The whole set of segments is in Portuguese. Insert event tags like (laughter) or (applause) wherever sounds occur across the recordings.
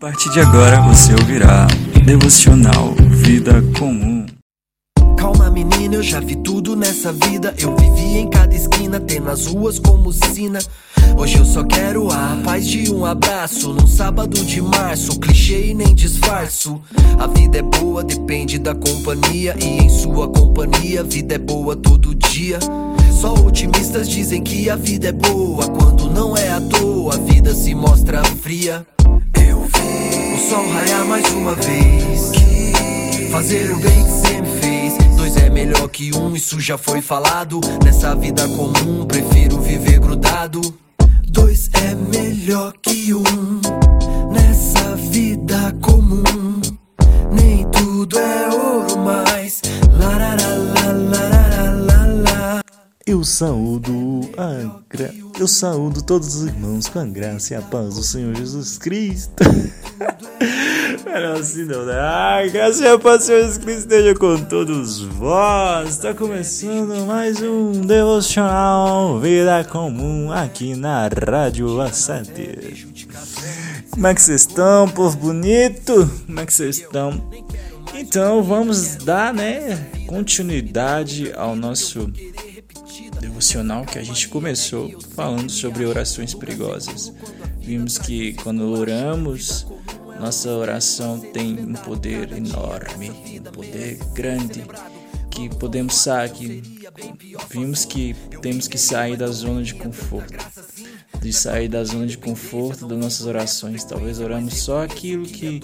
A partir de agora você ouvirá Devocional Vida Comum. Calma, menina, eu já vi tudo nessa vida. Eu vivi em cada esquina, tendo as ruas como sina. Hoje eu só quero a paz de um abraço. Num sábado de março, clichê e nem disfarço. A vida é boa, depende da companhia. E em sua companhia, a vida é boa todo dia. Só otimistas dizem que a vida é boa. Quando não é à toa, a vida se mostra fria. Vi o sol raiar mais uma vez. Fazer o bem que sempre fez. Dois é melhor que um, isso já foi falado. Nessa vida comum, prefiro viver grudado. Dois é melhor que um. Nessa vida comum, Eu saúdo a gra... Eu saúdo todos os irmãos com a graça e a paz do Senhor Jesus Cristo. (laughs) Não, assim não, né? Ai, graça e a paz do Senhor Jesus Cristo esteja com todos vós. Está começando mais um devocional Vida Comum aqui na Rádio A7. Como é que vocês estão, povo bonito? Como é que vocês estão? Então vamos dar, né, continuidade ao nosso devocional que a gente começou falando sobre orações perigosas. Vimos que quando oramos, nossa oração tem um poder enorme, um poder grande, que podemos sair, vimos que temos que sair da zona de conforto, de sair da zona de conforto das nossas orações. Talvez oramos só aquilo que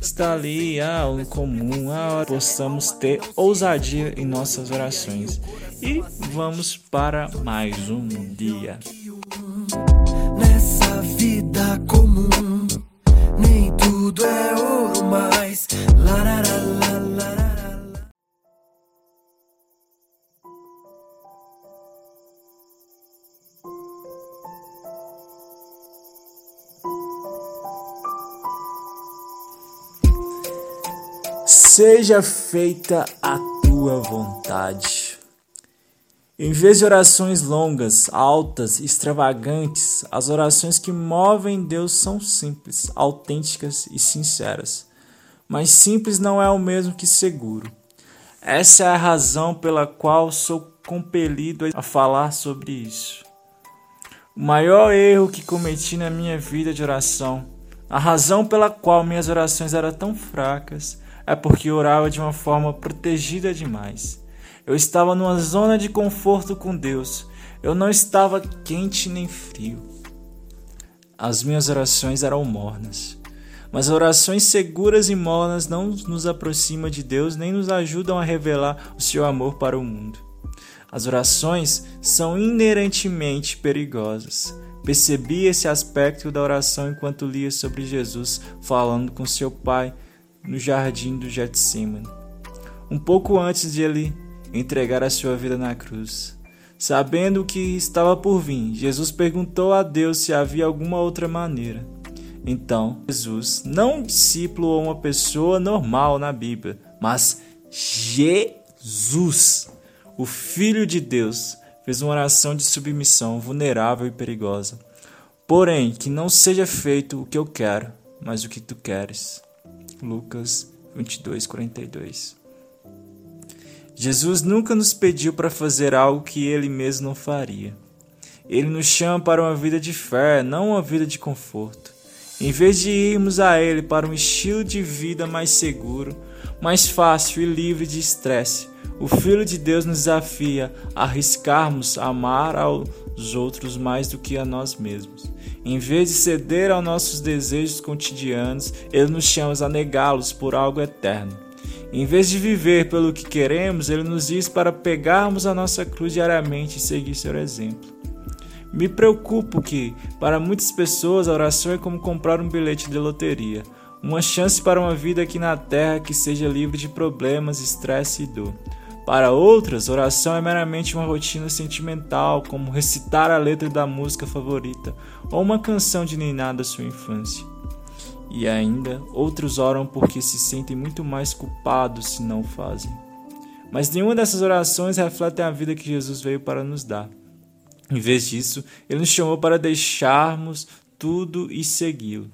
está ali, ah, o comum, ah, possamos ter ousadia em nossas orações. E vamos para mais um dia. Nessa vida comum, nem tudo é ouro mais. Seja feita a tua vontade. Em vez de orações longas, altas, extravagantes, as orações que movem Deus são simples, autênticas e sinceras. Mas simples não é o mesmo que seguro. Essa é a razão pela qual sou compelido a falar sobre isso. O maior erro que cometi na minha vida de oração, a razão pela qual minhas orações eram tão fracas, é porque orava de uma forma protegida demais. Eu estava numa zona de conforto com Deus. Eu não estava quente nem frio. As minhas orações eram mornas. Mas orações seguras e mornas não nos aproximam de Deus nem nos ajudam a revelar o seu amor para o mundo. As orações são inerentemente perigosas. Percebi esse aspecto da oração enquanto lia sobre Jesus falando com seu pai no jardim do Getsemane. Um pouco antes de ele entregar a sua vida na cruz. Sabendo que estava por vir, Jesus perguntou a Deus se havia alguma outra maneira. Então, Jesus, não um discípulo ou uma pessoa normal na Bíblia, mas Jesus, o Filho de Deus, fez uma oração de submissão vulnerável e perigosa. Porém, que não seja feito o que eu quero, mas o que tu queres. Lucas 22, 42. Jesus nunca nos pediu para fazer algo que ele mesmo não faria. Ele nos chama para uma vida de fé, não uma vida de conforto. Em vez de irmos a Ele para um estilo de vida mais seguro, mais fácil e livre de estresse, o Filho de Deus nos desafia a arriscarmos amar aos outros mais do que a nós mesmos. Em vez de ceder aos nossos desejos cotidianos, Ele nos chama a negá-los por algo eterno. Em vez de viver pelo que queremos, ele nos diz para pegarmos a nossa cruz diariamente e seguir seu exemplo. Me preocupo que, para muitas pessoas, a oração é como comprar um bilhete de loteria, uma chance para uma vida aqui na terra que seja livre de problemas, estresse e dor. Para outras, oração é meramente uma rotina sentimental, como recitar a letra da música favorita ou uma canção de ninar da sua infância. E ainda, outros oram porque se sentem muito mais culpados se não fazem. Mas nenhuma dessas orações reflete a vida que Jesus veio para nos dar. Em vez disso, ele nos chamou para deixarmos tudo e segui-lo.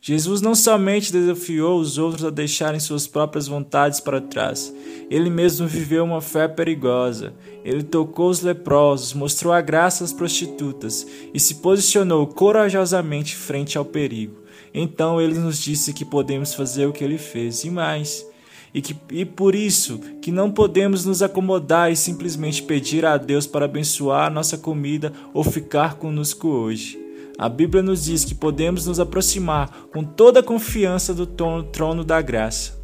Jesus não somente desafiou os outros a deixarem suas próprias vontades para trás, ele mesmo viveu uma fé perigosa. Ele tocou os leprosos, mostrou a graça às prostitutas e se posicionou corajosamente frente ao perigo. Então ele nos disse que podemos fazer o que ele fez e mais. E, que, e por isso que não podemos nos acomodar e simplesmente pedir a Deus para abençoar a nossa comida ou ficar conosco hoje. A Bíblia nos diz que podemos nos aproximar com toda a confiança do trono da graça.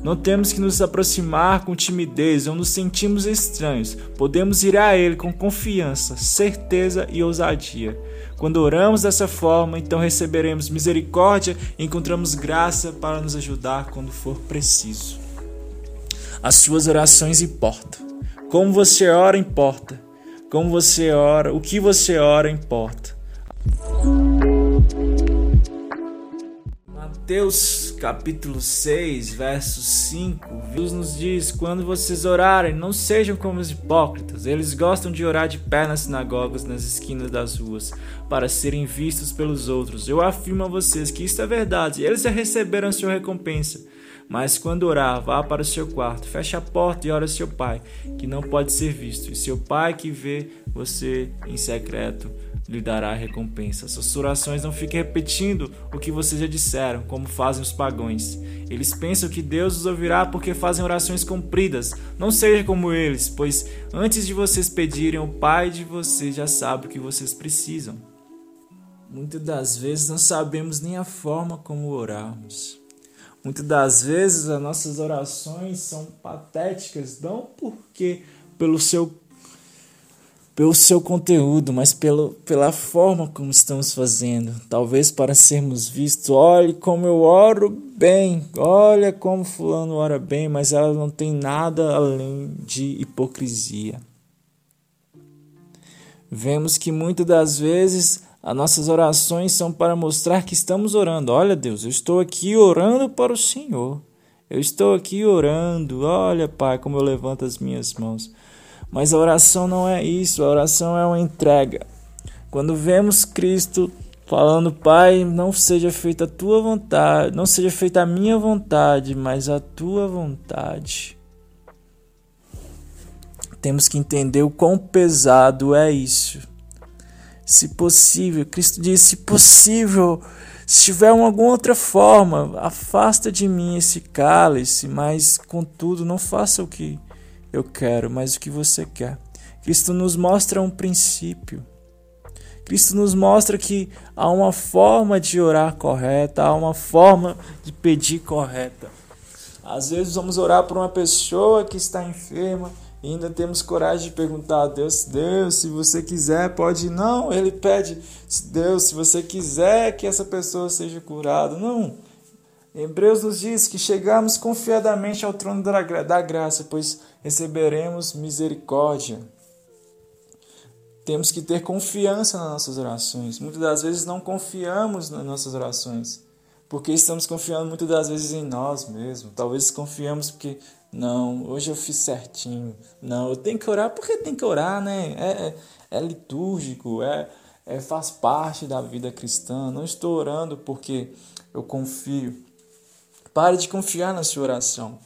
Não temos que nos aproximar com timidez ou nos sentimos estranhos. Podemos ir a Ele com confiança, certeza e ousadia. Quando oramos dessa forma, então receberemos misericórdia e encontramos graça para nos ajudar quando for preciso. As suas orações importam. Como você ora importa. Como você ora, o que você ora importa. Mateus capítulo 6, verso 5, Deus nos diz: Quando vocês orarem, não sejam como os hipócritas. Eles gostam de orar de pé nas sinagogas, nas esquinas das ruas, para serem vistos pelos outros. Eu afirmo a vocês que isto é verdade. Eles já receberam a sua recompensa. Mas quando orar, vá para o seu quarto, feche a porta e ore ao seu pai, que não pode ser visto, e seu pai que vê você em secreto lhe dará a recompensa. Suas orações não fiquem repetindo o que vocês já disseram, como fazem os pagãos. Eles pensam que Deus os ouvirá porque fazem orações compridas. Não seja como eles, pois antes de vocês pedirem, o Pai de vocês já sabe o que vocês precisam. Muitas das vezes não sabemos nem a forma como orarmos. Muitas das vezes as nossas orações são patéticas, não porque pelo seu pelo seu conteúdo, mas pelo, pela forma como estamos fazendo. Talvez para sermos vistos. Olhe como eu oro bem, olha como Fulano ora bem, mas ela não tem nada além de hipocrisia. Vemos que muitas das vezes as nossas orações são para mostrar que estamos orando. Olha, Deus, eu estou aqui orando para o Senhor. Eu estou aqui orando. Olha, Pai, como eu levanto as minhas mãos. Mas a oração não é isso, a oração é uma entrega. Quando vemos Cristo falando, Pai, não seja feita a tua vontade, não seja feita a minha vontade, mas a tua vontade. Temos que entender o quão pesado é isso. Se possível, Cristo disse: se possível, se tiver alguma outra forma, afasta de mim esse cálice, mas contudo, não faça o que eu quero, mas o que você quer. Cristo nos mostra um princípio. Cristo nos mostra que há uma forma de orar correta, há uma forma de pedir correta. Às vezes vamos orar por uma pessoa que está enferma e ainda temos coragem de perguntar a Deus: Deus, se você quiser, pode. Não, ele pede: Deus, se você quiser que essa pessoa seja curada. Não. Hebreus nos diz que chegamos confiadamente ao trono da graça, pois receberemos misericórdia. Temos que ter confiança nas nossas orações. Muitas das vezes não confiamos nas nossas orações, porque estamos confiando muitas das vezes em nós mesmos. Talvez confiamos porque não, hoje eu fiz certinho. Não, eu tenho que orar porque tem que orar, né? É, é, é litúrgico, é, é faz parte da vida cristã. Não estou orando porque eu confio. Pare de confiar na sua oração.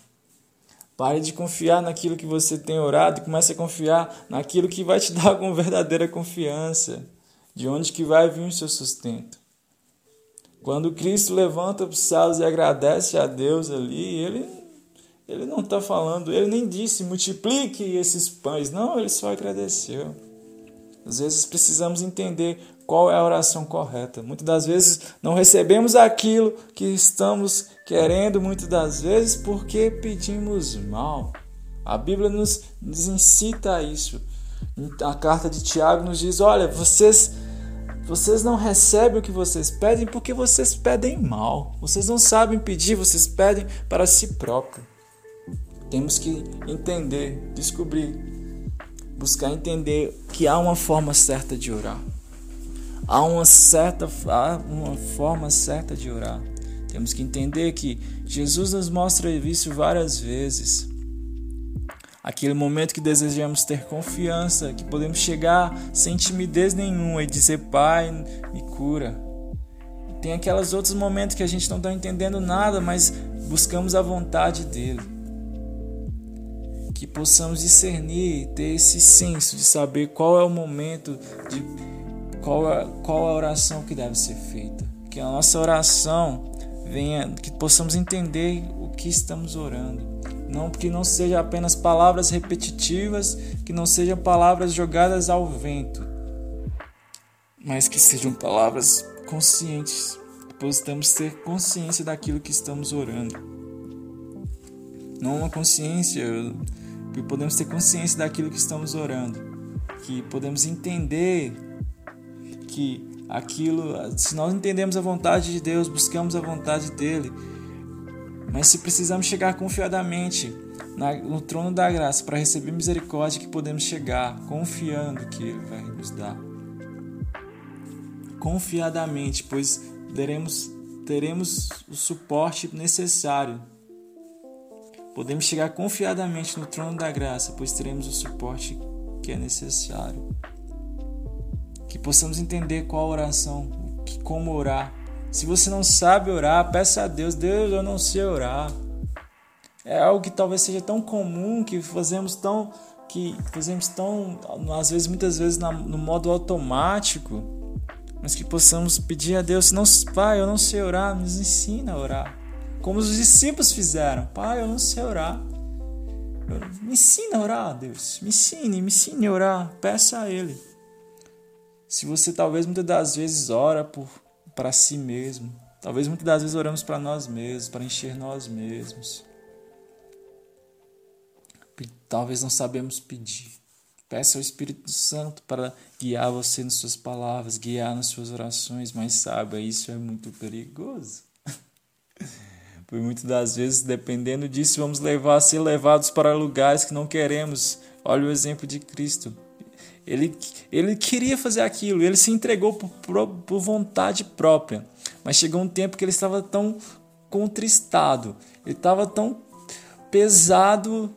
Pare de confiar naquilo que você tem orado e comece a confiar naquilo que vai te (laughs) dar com verdadeira confiança. De onde que vai vir o seu sustento? Quando Cristo levanta os céus e agradece a Deus ali, ele, ele não está falando, ele nem disse multiplique esses pães, não, ele só agradeceu. Às vezes precisamos entender qual é a oração correta. Muitas das vezes não recebemos aquilo que estamos querendo, muitas das vezes porque pedimos mal. A Bíblia nos, nos incita a isso. A carta de Tiago nos diz: olha, vocês vocês não recebem o que vocês pedem porque vocês pedem mal. Vocês não sabem pedir, vocês pedem para si próprio. Temos que entender, descobrir, buscar entender que há uma forma certa de orar. Há uma certa há uma forma certa de orar. Temos que entender que Jesus nos mostra isso várias vezes. Aquele momento que desejamos ter confiança, que podemos chegar sem timidez nenhuma e dizer: Pai, me cura. Tem aqueles outros momentos que a gente não está entendendo nada, mas buscamos a vontade dele. Que possamos discernir, ter esse senso de saber qual é o momento, de qual qual a oração que deve ser feita. Que a nossa oração venha, que possamos entender o que estamos orando. Não que não seja apenas palavras repetitivas, que não sejam palavras jogadas ao vento, mas que sejam palavras conscientes, que possamos ter consciência daquilo que estamos orando. Não uma consciência, que podemos ter consciência daquilo que estamos orando, que podemos entender que aquilo, se nós entendemos a vontade de Deus, buscamos a vontade dele, mas se precisamos chegar confiadamente no trono da graça para receber misericórdia, que podemos chegar confiando que ele vai nos dar. Confiadamente, pois teremos, teremos o suporte necessário. Podemos chegar confiadamente no trono da graça, pois teremos o suporte que é necessário que possamos entender qual oração, como orar. Se você não sabe orar, peça a Deus, Deus, eu não sei orar. É algo que talvez seja tão comum que fazemos tão que fazemos tão às vezes muitas vezes no modo automático, mas que possamos pedir a Deus, não, Pai, eu não sei orar, nos ensina a orar. Como os discípulos fizeram, Pai, eu não sei orar. Me ensina a orar, Deus. Me ensine, me ensine a orar. Peça a Ele. Se você talvez muitas das vezes ora para si mesmo, talvez muitas das vezes oramos para nós mesmos, para encher nós mesmos. Talvez não sabemos pedir. Peça ao Espírito Santo para guiar você nas suas palavras, guiar nas suas orações, mas saiba, isso é muito perigoso. (laughs) Por muitas das vezes, dependendo disso, vamos levar ser levados para lugares que não queremos. Olha o exemplo de Cristo. Ele, ele queria fazer aquilo, ele se entregou por, por vontade própria. Mas chegou um tempo que ele estava tão contristado, ele estava tão pesado,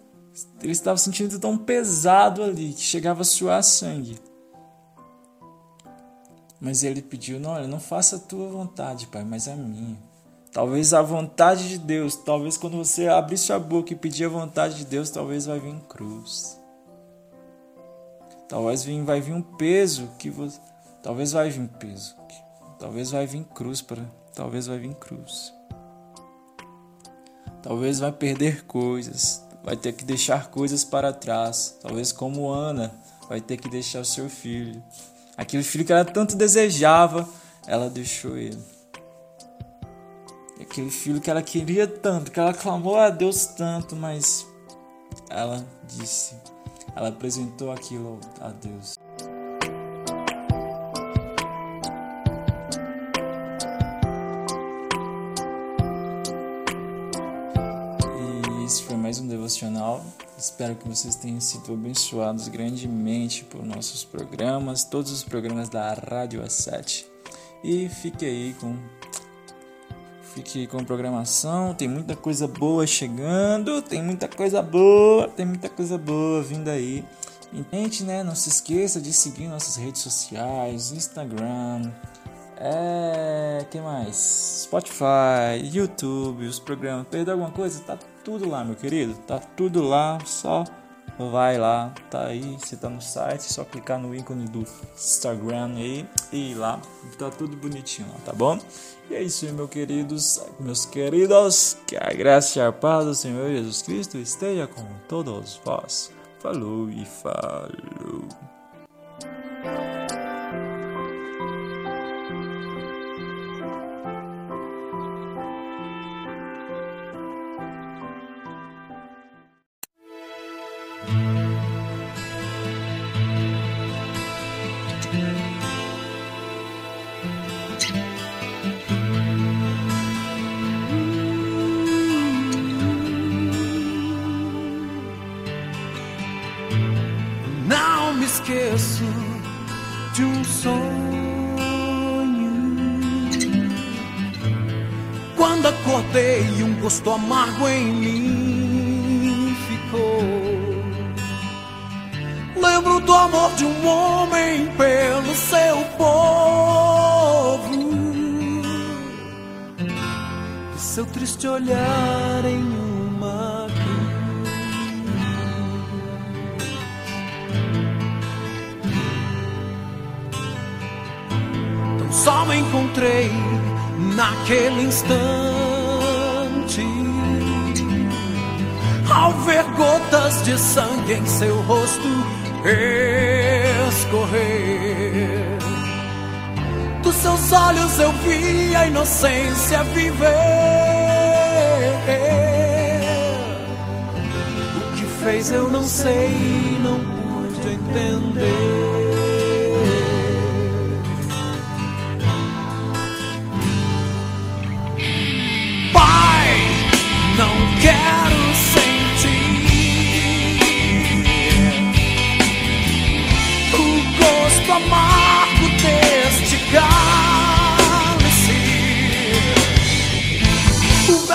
ele estava sentindo tão pesado ali que chegava a suar sangue. Mas ele pediu: Não, olha, não faça a tua vontade, Pai, mas a minha. Talvez a vontade de Deus, talvez quando você abrir sua boca e pedir a vontade de Deus, talvez vai vir cruz. Talvez vai vir um peso que você. Talvez vai vir peso. Talvez vai vir cruz para. Talvez vai vir cruz. Talvez vai perder coisas. Vai ter que deixar coisas para trás. Talvez como Ana vai ter que deixar o seu filho. Aquele filho que ela tanto desejava, ela deixou ele. Aquele filho que ela queria tanto, que ela clamou a Deus tanto, mas ela disse: ela apresentou aquilo a Deus. E esse foi mais um devocional. Espero que vocês tenham sido abençoados grandemente por nossos programas, todos os programas da Rádio A7. E fique aí com Fique com programação, tem muita coisa boa chegando, tem muita coisa boa, tem muita coisa boa vindo aí. Gente, né? Não se esqueça de seguir nossas redes sociais, Instagram, é, que mais? Spotify, YouTube, os programas. Perdeu alguma coisa? Tá tudo lá, meu querido. Tá tudo lá, só vai lá, tá aí, você tá no site, só clicar no ícone do Instagram aí e ir lá, tá tudo bonitinho lá, tá bom? E é isso, meus queridos, meus queridos, que a graça e a paz do Senhor Jesus Cristo esteja com todos vós. Falou e falou. esqueço de um sonho. Quando acordei, um gosto amargo em mim ficou. Lembro do amor de um homem pelo seu povo, do seu triste olhar em mim. só me encontrei naquele instante. Ao ver gotas de sangue em seu rosto escorrer, dos seus olhos eu vi a inocência viver. O que fez eu não sei, não pude entender.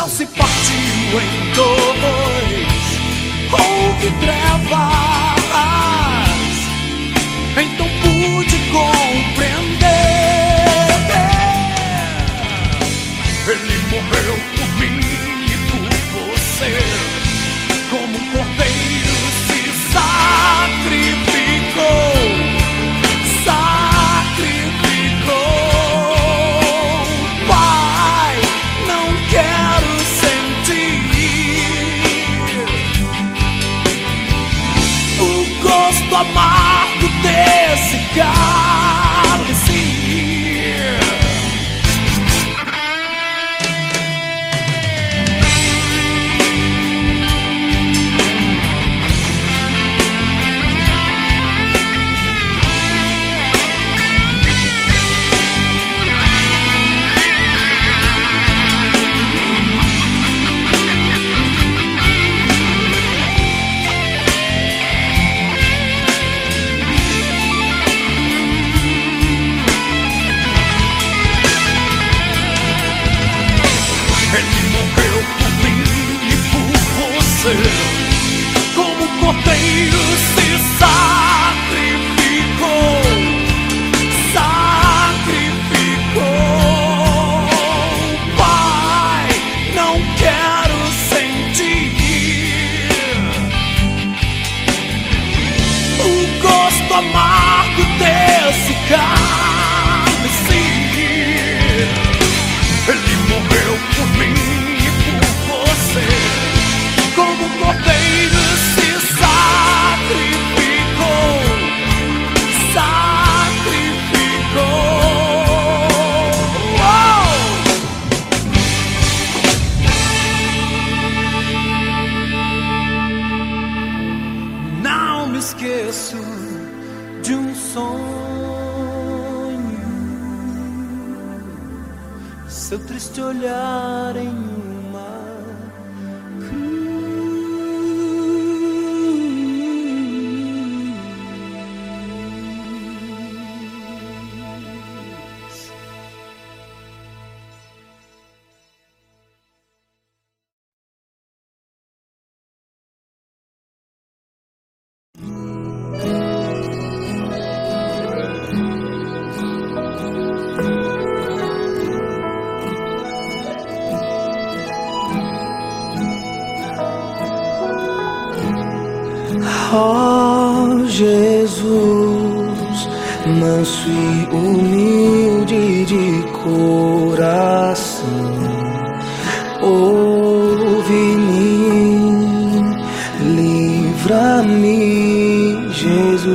não se partiu em dois.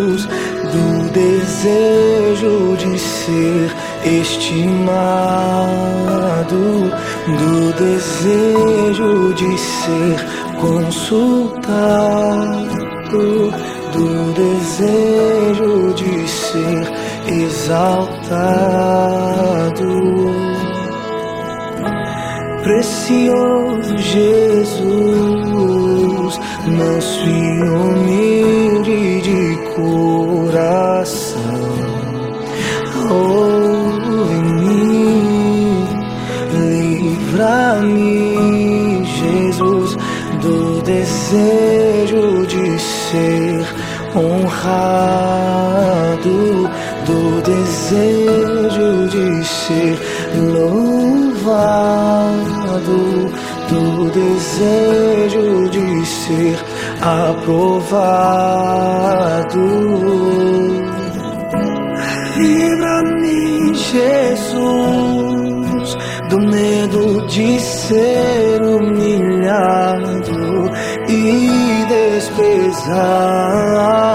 luz do desejo de ser estimado, do desejo de ser consultado, do desejo de ser exaltado. Precioso Jesus, nosso e errado do desejo de ser louvado, do desejo de ser aprovado. Livra-me, Jesus, do medo de ser humilhado e desprezado.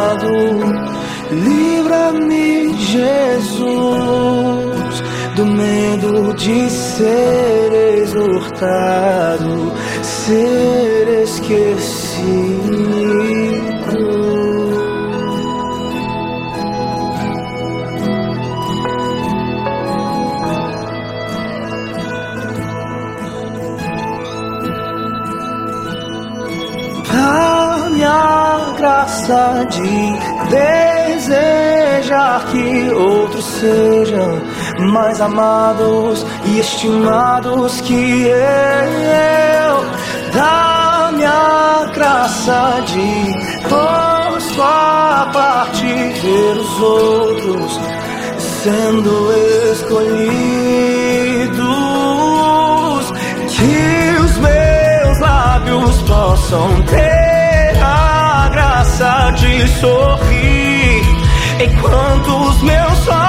De ser exortado, ser esquecido. A graça de desejar que outros sejam mais amados e estimados que eu. Dá-me a graça de posto a parte ver os outros sendo escolhidos. Que os meus lábios possam ter a graça de sorrir enquanto os meus olhos